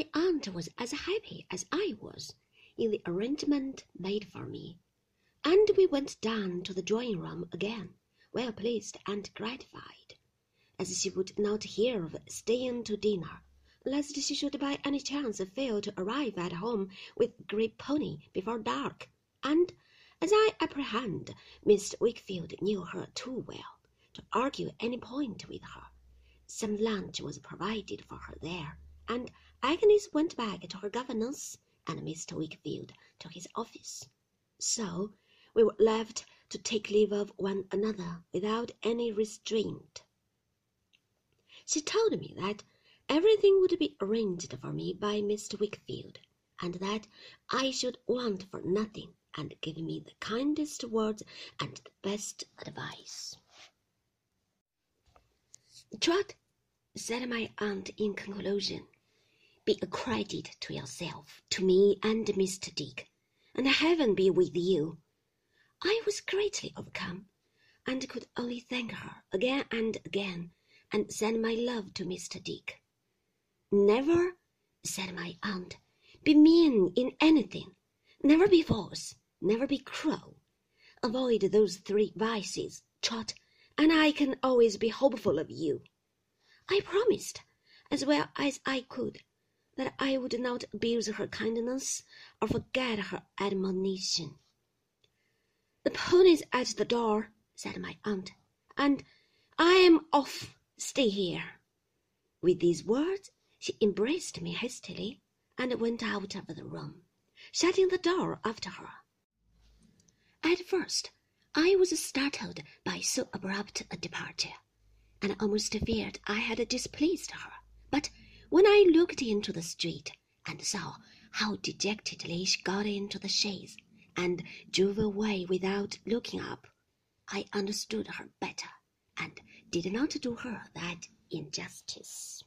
my aunt was as happy as I was in the arrangement made for me, and we went down to the drawing room again, well pleased and gratified, as she would not hear of staying to dinner, lest she should by any chance fail to arrive at home with Grey Pony before dark, and as I apprehend Mr. Wickfield knew her too well to argue any point with her, some lunch was provided for her there, and Agnes went back to her governess and Mr. Wickfield to his office. So we were left to take leave of one another without any restraint. She told me that everything would be arranged for me by Mr. Wickfield, and that I should want for nothing, and give me the kindest words and the best advice. Trot, said my aunt in conclusion, be a credit to yourself, to me, and Mr. Dick, and heaven be with you. I was greatly overcome, and could only thank her again and again, and send my love to Mr. Dick. Never, said my aunt, be mean in anything, never be false, never be cruel. Avoid those three vices, Trot, and I can always be hopeful of you. I promised, as well as I could, that I would not abuse her kindness or forget her admonition. The pony's at the door, said my aunt, and I am off. Stay here. With these words, she embraced me hastily and went out of the room, shutting the door after her. At first, I was startled by so abrupt a departure, and almost feared I had displeased her. But when I looked into the street and saw how dejectedly she got into the chaise and drove away without looking up, I understood her better and did not do her that injustice.